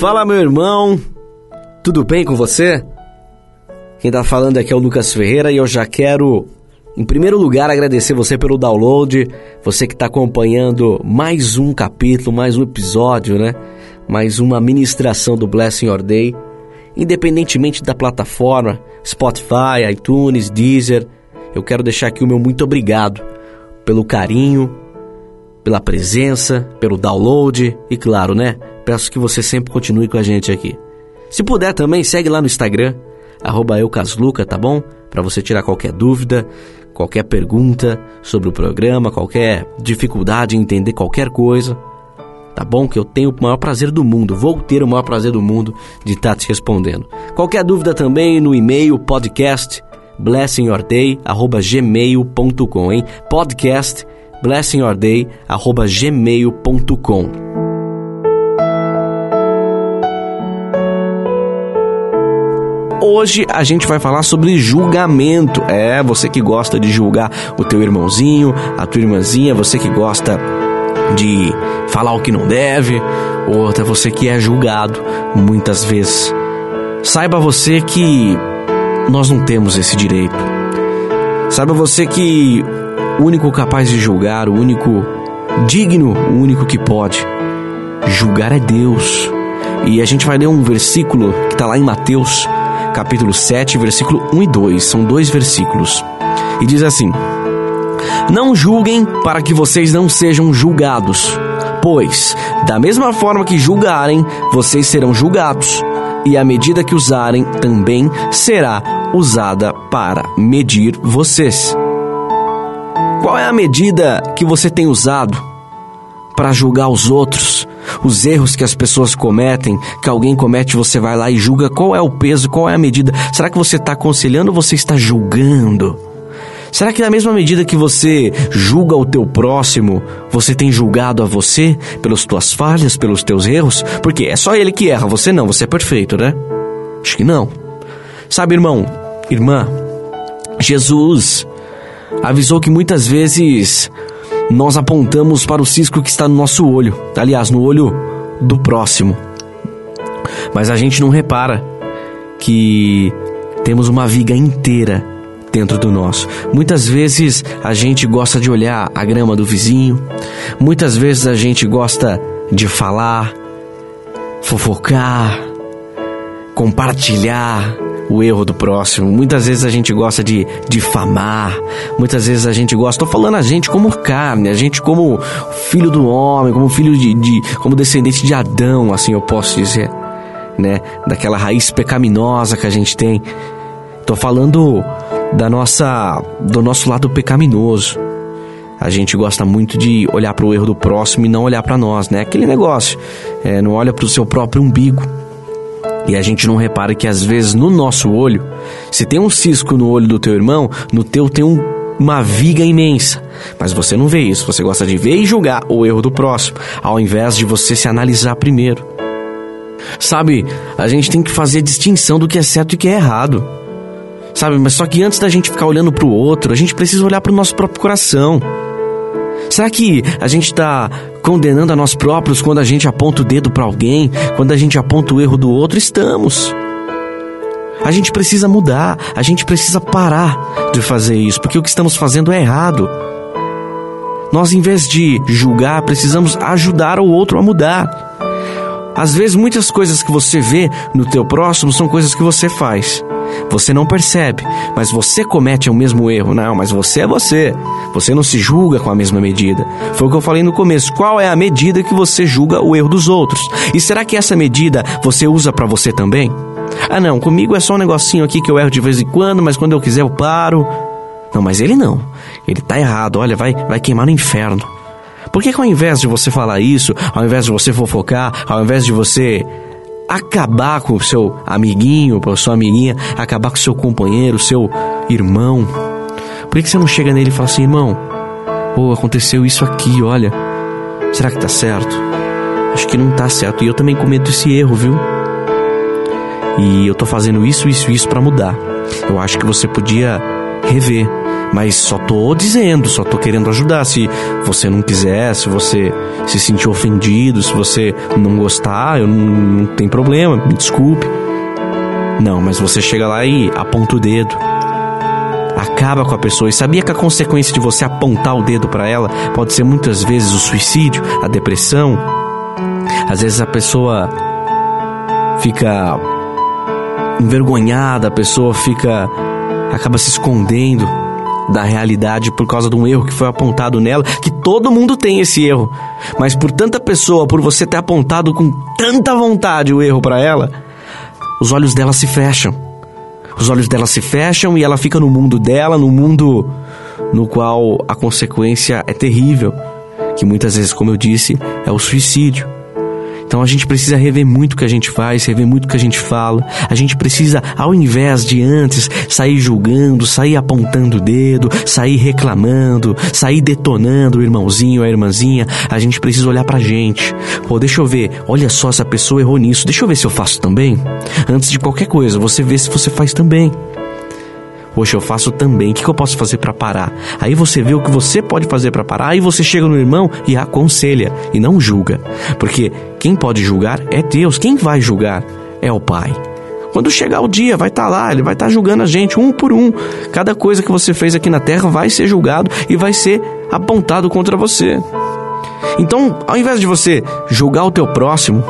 Fala, meu irmão. Tudo bem com você? Quem tá falando aqui é o Lucas Ferreira e eu já quero, em primeiro lugar, agradecer você pelo download, você que está acompanhando mais um capítulo, mais um episódio, né? Mais uma ministração do Blessing Your Day, independentemente da plataforma, Spotify, iTunes, Deezer. Eu quero deixar aqui o meu muito obrigado pelo carinho, pela presença, pelo download e claro, né? Peço que você sempre continue com a gente aqui. Se puder também, segue lá no Instagram, eucasluca, tá bom? Para você tirar qualquer dúvida, qualquer pergunta sobre o programa, qualquer dificuldade em entender qualquer coisa, tá bom? Que eu tenho o maior prazer do mundo, vou ter o maior prazer do mundo de estar te respondendo. Qualquer dúvida também no e-mail podcast blessingyourday@gmail.com, hein? Podcast blessingyourday@gmail.com. Hoje a gente vai falar sobre julgamento. É, você que gosta de julgar o teu irmãozinho, a tua irmãzinha, você que gosta de falar o que não deve, ou até você que é julgado muitas vezes. Saiba você que nós não temos esse direito. Saiba você que o único capaz de julgar, o único digno, o único que pode julgar é Deus. E a gente vai ler um versículo que está lá em Mateus capítulo 7, versículo 1 e 2. São dois versículos. E diz assim: Não julguem para que vocês não sejam julgados, pois, da mesma forma que julgarem, vocês serão julgados, e a medida que usarem também será usada para medir vocês. Qual é a medida que você tem usado para julgar os outros? os erros que as pessoas cometem, que alguém comete, você vai lá e julga qual é o peso, qual é a medida. Será que você está aconselhando ou você está julgando? Será que na mesma medida que você julga o teu próximo, você tem julgado a você pelas tuas falhas, pelos teus erros? Porque é só ele que erra, você não, você é perfeito, né? Acho que não. Sabe, irmão, irmã, Jesus avisou que muitas vezes nós apontamos para o cisco que está no nosso olho, aliás, no olho do próximo. Mas a gente não repara que temos uma viga inteira dentro do nosso. Muitas vezes a gente gosta de olhar a grama do vizinho, muitas vezes a gente gosta de falar, fofocar, compartilhar, o erro do próximo. Muitas vezes a gente gosta de difamar, muitas vezes a gente gosta, estou falando a gente como carne, a gente como filho do homem, como filho de, de como descendente de Adão, assim eu posso dizer, né? Daquela raiz pecaminosa que a gente tem. Estou falando da nossa, do nosso lado pecaminoso. A gente gosta muito de olhar para o erro do próximo e não olhar para nós, né? Aquele negócio, é, não olha para o seu próprio umbigo. E a gente não repara que às vezes no nosso olho, se tem um cisco no olho do teu irmão, no teu tem um, uma viga imensa. Mas você não vê isso, você gosta de ver e julgar o erro do próximo, ao invés de você se analisar primeiro. Sabe, a gente tem que fazer distinção do que é certo e que é errado. Sabe, mas só que antes da gente ficar olhando para o outro, a gente precisa olhar para o nosso próprio coração. Será que a gente está condenando a nós próprios quando a gente aponta o dedo para alguém, quando a gente aponta o erro do outro? Estamos. A gente precisa mudar, a gente precisa parar de fazer isso, porque o que estamos fazendo é errado. Nós, em vez de julgar, precisamos ajudar o outro a mudar. Às vezes, muitas coisas que você vê no teu próximo são coisas que você faz. Você não percebe, mas você comete o mesmo erro. Não, mas você é você. Você não se julga com a mesma medida. Foi o que eu falei no começo. Qual é a medida que você julga o erro dos outros? E será que essa medida você usa para você também? Ah, não, comigo é só um negocinho aqui que eu erro de vez em quando, mas quando eu quiser eu paro. Não, mas ele não. Ele tá errado. Olha, vai, vai queimar no inferno. Por que, que ao invés de você falar isso, ao invés de você fofocar, ao invés de você acabar com o seu amiguinho, com a sua amiguinha, acabar com o seu companheiro, seu irmão. Por que você não chega nele e fala assim, irmão, oh, aconteceu isso aqui, olha, será que tá certo? Acho que não tá certo. E eu também cometo esse erro, viu? E eu tô fazendo isso, isso, isso para mudar. Eu acho que você podia rever, Mas só tô dizendo, só tô querendo ajudar. Se você não quiser, se você se sentir ofendido, se você não gostar, eu não, não tem problema, me desculpe. Não, mas você chega lá e aponta o dedo. Acaba com a pessoa. E sabia que a consequência de você apontar o dedo para ela pode ser muitas vezes o suicídio, a depressão? Às vezes a pessoa fica envergonhada, a pessoa fica acaba se escondendo da realidade por causa de um erro que foi apontado nela, que todo mundo tem esse erro. Mas por tanta pessoa, por você ter apontado com tanta vontade o erro para ela, os olhos dela se fecham. Os olhos dela se fecham e ela fica no mundo dela, no mundo no qual a consequência é terrível, que muitas vezes, como eu disse, é o suicídio. Então a gente precisa rever muito o que a gente faz, rever muito o que a gente fala. A gente precisa, ao invés de antes sair julgando, sair apontando o dedo, sair reclamando, sair detonando o irmãozinho, a irmãzinha, a gente precisa olhar pra gente. Pô, deixa eu ver, olha só, essa pessoa errou nisso, deixa eu ver se eu faço também. Antes de qualquer coisa, você vê se você faz também. Poxa, eu faço também. O que, eu posso fazer para parar? Aí você vê o que você pode fazer para parar. Aí você chega no irmão e aconselha e não julga. Porque quem pode julgar é Deus. Quem vai julgar é o Pai. Quando chegar o dia, vai estar tá lá, ele vai estar tá julgando a gente um por um. Cada coisa que você fez aqui na terra vai ser julgado e vai ser apontado contra você. Então, ao invés de você julgar o teu próximo,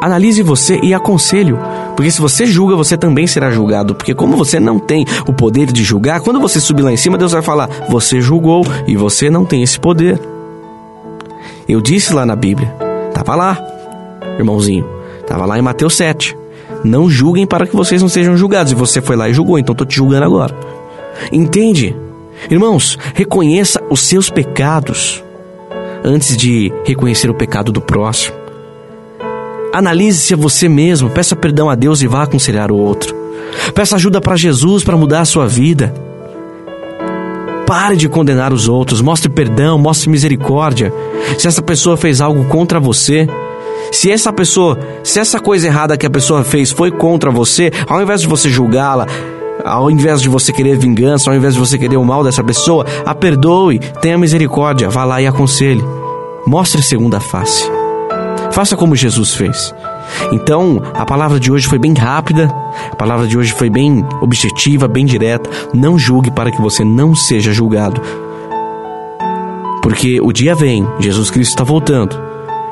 analise você e aconselho. Porque se você julga, você também será julgado. Porque como você não tem o poder de julgar, quando você subir lá em cima, Deus vai falar: Você julgou e você não tem esse poder. Eu disse lá na Bíblia, estava lá, irmãozinho, estava lá em Mateus 7. Não julguem para que vocês não sejam julgados. E você foi lá e julgou, então estou te julgando agora. Entende? Irmãos, reconheça os seus pecados antes de reconhecer o pecado do próximo. Analise-se a você mesmo, peça perdão a Deus e vá aconselhar o outro. Peça ajuda para Jesus para mudar a sua vida. Pare de condenar os outros, mostre perdão, mostre misericórdia. Se essa pessoa fez algo contra você, se essa pessoa, se essa coisa errada que a pessoa fez foi contra você, ao invés de você julgá-la, ao invés de você querer vingança, ao invés de você querer o mal dessa pessoa, a perdoe, tenha misericórdia, vá lá e aconselhe. Mostre segunda face. Faça como Jesus fez. Então, a palavra de hoje foi bem rápida, a palavra de hoje foi bem objetiva, bem direta. Não julgue para que você não seja julgado. Porque o dia vem, Jesus Cristo está voltando.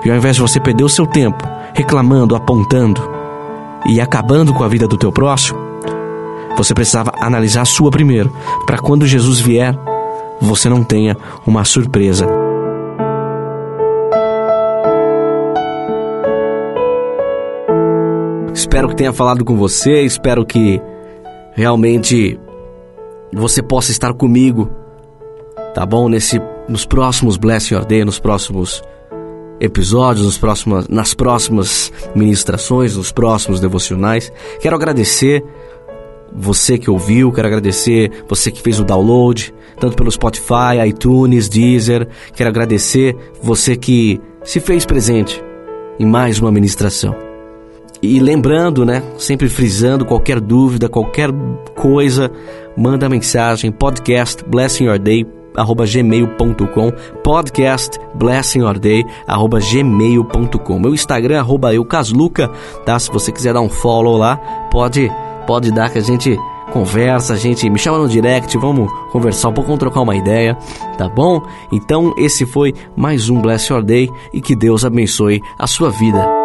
E ao invés de você perder o seu tempo reclamando, apontando e acabando com a vida do teu próximo, você precisava analisar a sua primeiro, para quando Jesus vier, você não tenha uma surpresa. Espero que tenha falado com você, espero que realmente você possa estar comigo, tá bom? Nesse, nos próximos Bless Your Day, nos próximos episódios, nos próximos, nas próximas ministrações, nos próximos devocionais. Quero agradecer você que ouviu, quero agradecer você que fez o download, tanto pelo Spotify, iTunes, Deezer. Quero agradecer você que se fez presente em mais uma ministração. E lembrando, né, sempre frisando, qualquer dúvida, qualquer coisa, manda mensagem, podcast blessingyourday arroba gmail.com podcast blessingyourday arroba gmail.com meu Instagram arroba tá? Se você quiser dar um follow lá, pode, pode dar que a gente conversa, a gente me chama no direct, vamos conversar um pouco, vamos trocar uma ideia, tá bom? Então esse foi mais um Bless Your Day e que Deus abençoe a sua vida.